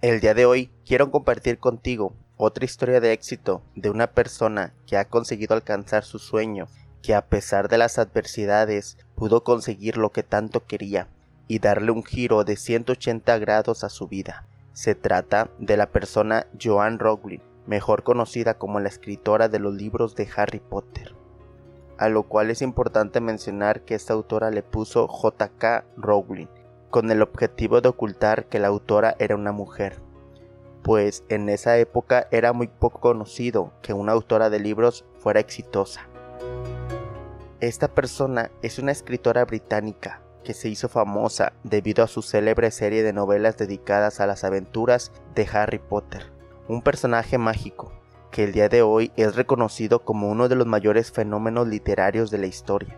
El día de hoy quiero compartir contigo otra historia de éxito de una persona que ha conseguido alcanzar su sueño, que a pesar de las adversidades pudo conseguir lo que tanto quería y darle un giro de 180 grados a su vida. Se trata de la persona Joan Rowling, mejor conocida como la escritora de los libros de Harry Potter. A lo cual es importante mencionar que esta autora le puso JK Rowling, con el objetivo de ocultar que la autora era una mujer, pues en esa época era muy poco conocido que una autora de libros fuera exitosa. Esta persona es una escritora británica que se hizo famosa debido a su célebre serie de novelas dedicadas a las aventuras de Harry Potter, un personaje mágico que el día de hoy es reconocido como uno de los mayores fenómenos literarios de la historia.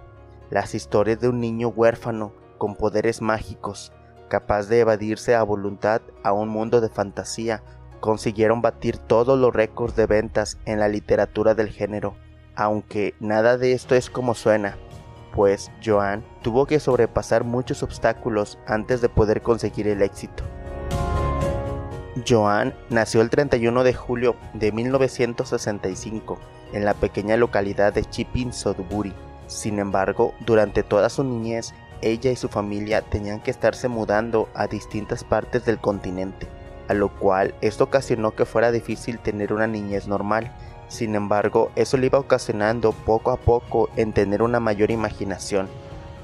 Las historias de un niño huérfano con poderes mágicos, capaz de evadirse a voluntad a un mundo de fantasía, consiguieron batir todos los récords de ventas en la literatura del género. Aunque nada de esto es como suena, pues Joan tuvo que sobrepasar muchos obstáculos antes de poder conseguir el éxito. Joan nació el 31 de julio de 1965 en la pequeña localidad de Chipping, Sudbury. Sin embargo, durante toda su niñez ella y su familia tenían que estarse mudando a distintas partes del continente, a lo cual esto ocasionó que fuera difícil tener una niñez normal. Sin embargo, eso le iba ocasionando poco a poco en tener una mayor imaginación,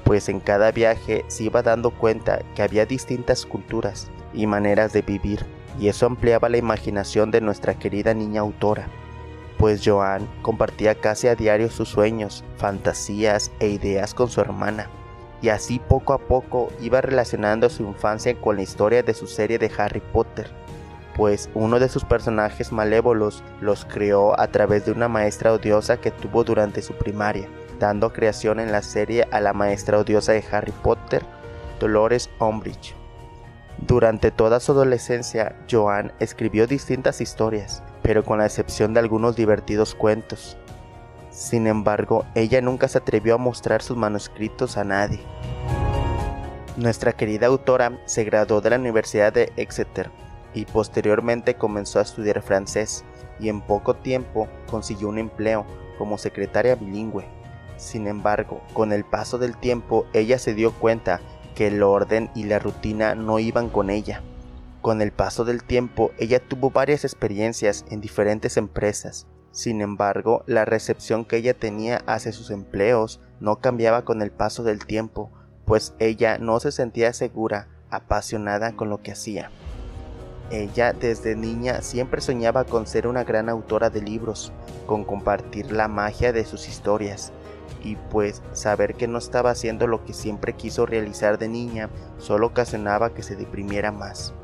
pues en cada viaje se iba dando cuenta que había distintas culturas y maneras de vivir, y eso ampliaba la imaginación de nuestra querida niña autora pues Joan compartía casi a diario sus sueños, fantasías e ideas con su hermana, y así poco a poco iba relacionando su infancia con la historia de su serie de Harry Potter, pues uno de sus personajes malévolos los creó a través de una maestra odiosa que tuvo durante su primaria, dando creación en la serie a la maestra odiosa de Harry Potter, Dolores Umbridge. Durante toda su adolescencia, Joan escribió distintas historias, pero con la excepción de algunos divertidos cuentos, sin embargo, ella nunca se atrevió a mostrar sus manuscritos a nadie. Nuestra querida autora se graduó de la Universidad de Exeter y posteriormente comenzó a estudiar francés y en poco tiempo consiguió un empleo como secretaria bilingüe. Sin embargo, con el paso del tiempo ella se dio cuenta que el orden y la rutina no iban con ella. Con el paso del tiempo ella tuvo varias experiencias en diferentes empresas sin embargo, la recepción que ella tenía hacia sus empleos no cambiaba con el paso del tiempo, pues ella no se sentía segura, apasionada con lo que hacía. Ella desde niña siempre soñaba con ser una gran autora de libros, con compartir la magia de sus historias, y pues saber que no estaba haciendo lo que siempre quiso realizar de niña solo ocasionaba que se deprimiera más.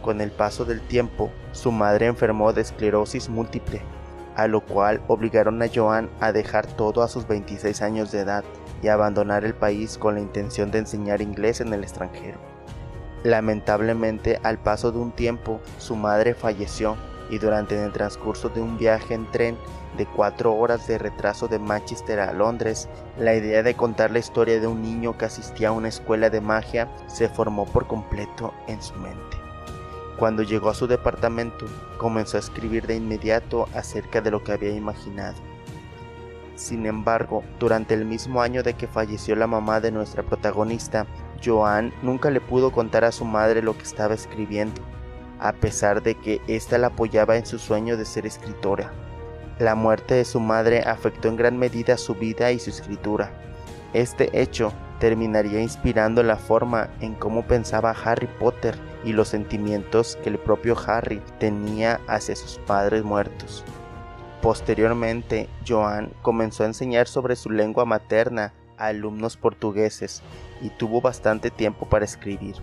Con el paso del tiempo, su madre enfermó de esclerosis múltiple a lo cual obligaron a Joan a dejar todo a sus 26 años de edad y abandonar el país con la intención de enseñar inglés en el extranjero. Lamentablemente, al paso de un tiempo, su madre falleció y durante el transcurso de un viaje en tren de cuatro horas de retraso de Manchester a Londres, la idea de contar la historia de un niño que asistía a una escuela de magia se formó por completo en su mente. Cuando llegó a su departamento, comenzó a escribir de inmediato acerca de lo que había imaginado. Sin embargo, durante el mismo año de que falleció la mamá de nuestra protagonista, Joan nunca le pudo contar a su madre lo que estaba escribiendo, a pesar de que ésta la apoyaba en su sueño de ser escritora. La muerte de su madre afectó en gran medida su vida y su escritura. Este hecho terminaría inspirando la forma en cómo pensaba Harry Potter y los sentimientos que el propio Harry tenía hacia sus padres muertos. Posteriormente, Joan comenzó a enseñar sobre su lengua materna a alumnos portugueses y tuvo bastante tiempo para escribir.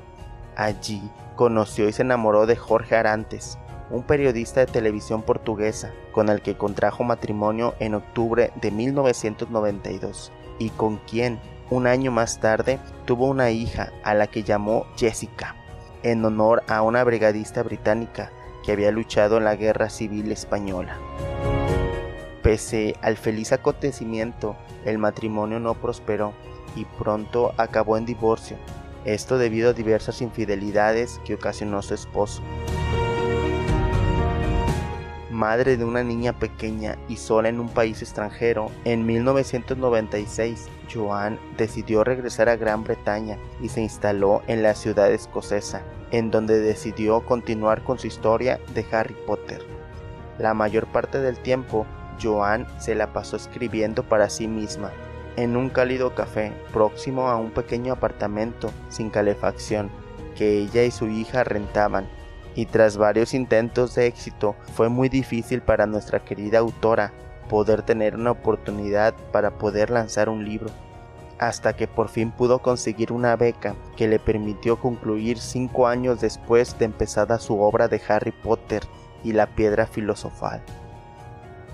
Allí conoció y se enamoró de Jorge Arantes, un periodista de televisión portuguesa con el que contrajo matrimonio en octubre de 1992 y con quien un año más tarde tuvo una hija a la que llamó Jessica en honor a una brigadista británica que había luchado en la Guerra Civil Española. Pese al feliz acontecimiento, el matrimonio no prosperó y pronto acabó en divorcio, esto debido a diversas infidelidades que ocasionó su esposo. Madre de una niña pequeña y sola en un país extranjero, en 1996 Joan decidió regresar a Gran Bretaña y se instaló en la ciudad escocesa, en donde decidió continuar con su historia de Harry Potter. La mayor parte del tiempo, Joan se la pasó escribiendo para sí misma, en un cálido café próximo a un pequeño apartamento sin calefacción que ella y su hija rentaban y tras varios intentos de éxito fue muy difícil para nuestra querida autora poder tener una oportunidad para poder lanzar un libro, hasta que por fin pudo conseguir una beca que le permitió concluir cinco años después de empezada su obra de Harry Potter y la piedra filosofal.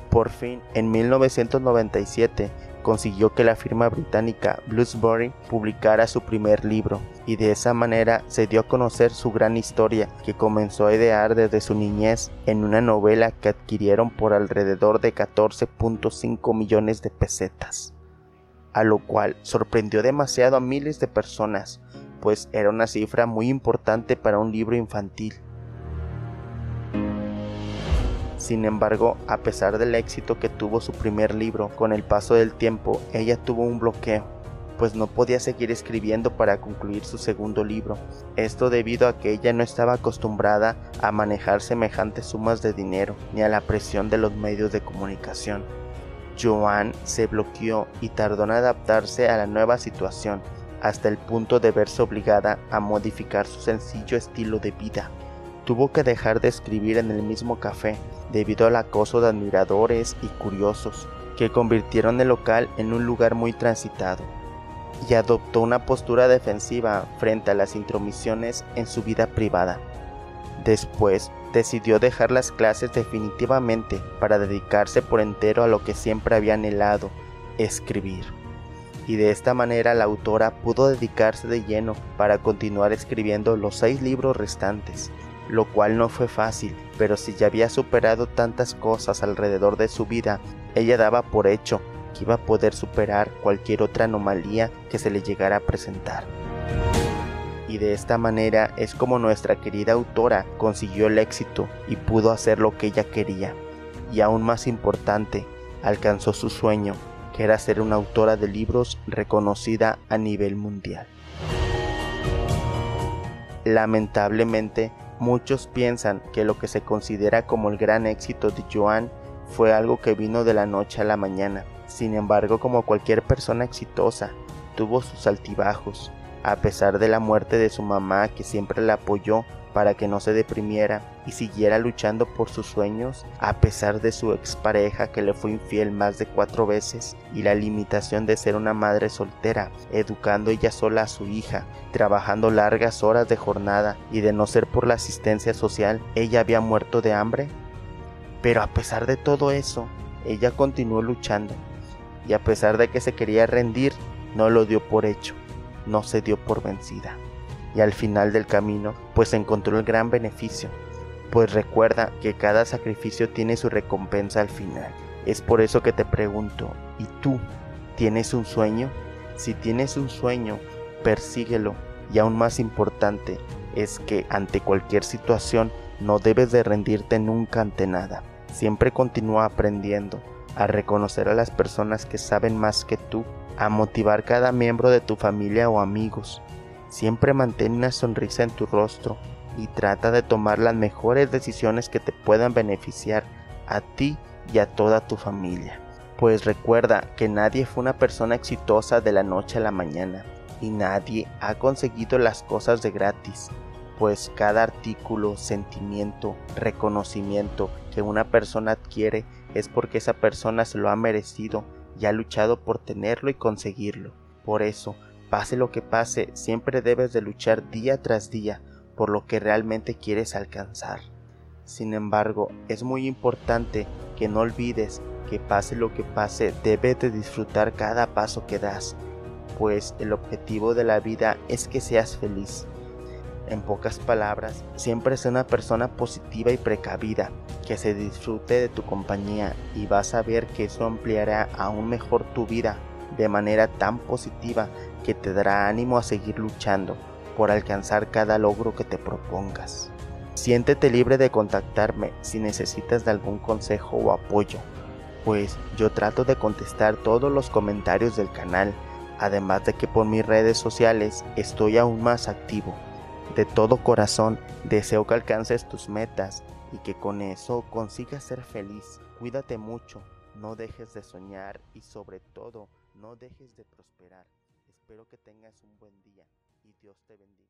Por fin, en 1997, consiguió que la firma británica Bloomsbury publicara su primer libro y de esa manera se dio a conocer su gran historia que comenzó a idear desde su niñez en una novela que adquirieron por alrededor de 14.5 millones de pesetas, a lo cual sorprendió demasiado a miles de personas, pues era una cifra muy importante para un libro infantil. Sin embargo, a pesar del éxito que tuvo su primer libro, con el paso del tiempo ella tuvo un bloqueo, pues no podía seguir escribiendo para concluir su segundo libro. Esto debido a que ella no estaba acostumbrada a manejar semejantes sumas de dinero ni a la presión de los medios de comunicación. Joan se bloqueó y tardó en adaptarse a la nueva situación, hasta el punto de verse obligada a modificar su sencillo estilo de vida. Tuvo que dejar de escribir en el mismo café debido al acoso de admiradores y curiosos que convirtieron el local en un lugar muy transitado y adoptó una postura defensiva frente a las intromisiones en su vida privada. Después decidió dejar las clases definitivamente para dedicarse por entero a lo que siempre había anhelado, escribir. Y de esta manera la autora pudo dedicarse de lleno para continuar escribiendo los seis libros restantes, lo cual no fue fácil, pero si ya había superado tantas cosas alrededor de su vida, ella daba por hecho que iba a poder superar cualquier otra anomalía que se le llegara a presentar. Y de esta manera es como nuestra querida autora consiguió el éxito y pudo hacer lo que ella quería. Y aún más importante, alcanzó su sueño, que era ser una autora de libros reconocida a nivel mundial. Lamentablemente, Muchos piensan que lo que se considera como el gran éxito de Joan fue algo que vino de la noche a la mañana. Sin embargo, como cualquier persona exitosa, tuvo sus altibajos. A pesar de la muerte de su mamá que siempre la apoyó para que no se deprimiera y siguiera luchando por sus sueños a pesar de su expareja que le fue infiel más de cuatro veces y la limitación de ser una madre soltera, educando ella sola a su hija, trabajando largas horas de jornada y de no ser por la asistencia social, ella había muerto de hambre. Pero a pesar de todo eso, ella continuó luchando y a pesar de que se quería rendir, no lo dio por hecho, no se dio por vencida y al final del camino pues encontró el gran beneficio, pues recuerda que cada sacrificio tiene su recompensa al final. Es por eso que te pregunto, ¿y tú tienes un sueño? Si tienes un sueño, persíguelo y aún más importante es que ante cualquier situación no debes de rendirte nunca ante nada. Siempre continúa aprendiendo, a reconocer a las personas que saben más que tú, a motivar cada miembro de tu familia o amigos, Siempre mantén una sonrisa en tu rostro y trata de tomar las mejores decisiones que te puedan beneficiar a ti y a toda tu familia. Pues recuerda que nadie fue una persona exitosa de la noche a la mañana y nadie ha conseguido las cosas de gratis, pues cada artículo, sentimiento, reconocimiento que una persona adquiere es porque esa persona se lo ha merecido y ha luchado por tenerlo y conseguirlo. Por eso, Pase lo que pase, siempre debes de luchar día tras día por lo que realmente quieres alcanzar. Sin embargo, es muy importante que no olvides que pase lo que pase, debes de disfrutar cada paso que das, pues el objetivo de la vida es que seas feliz. En pocas palabras, siempre sé una persona positiva y precavida, que se disfrute de tu compañía y vas a ver que eso ampliará aún mejor tu vida de manera tan positiva que te dará ánimo a seguir luchando por alcanzar cada logro que te propongas. Siéntete libre de contactarme si necesitas de algún consejo o apoyo, pues yo trato de contestar todos los comentarios del canal, además de que por mis redes sociales estoy aún más activo. De todo corazón deseo que alcances tus metas y que con eso consigas ser feliz. Cuídate mucho, no dejes de soñar y sobre todo no dejes de prosperar. Espero que tengas un buen día y Dios te bendiga.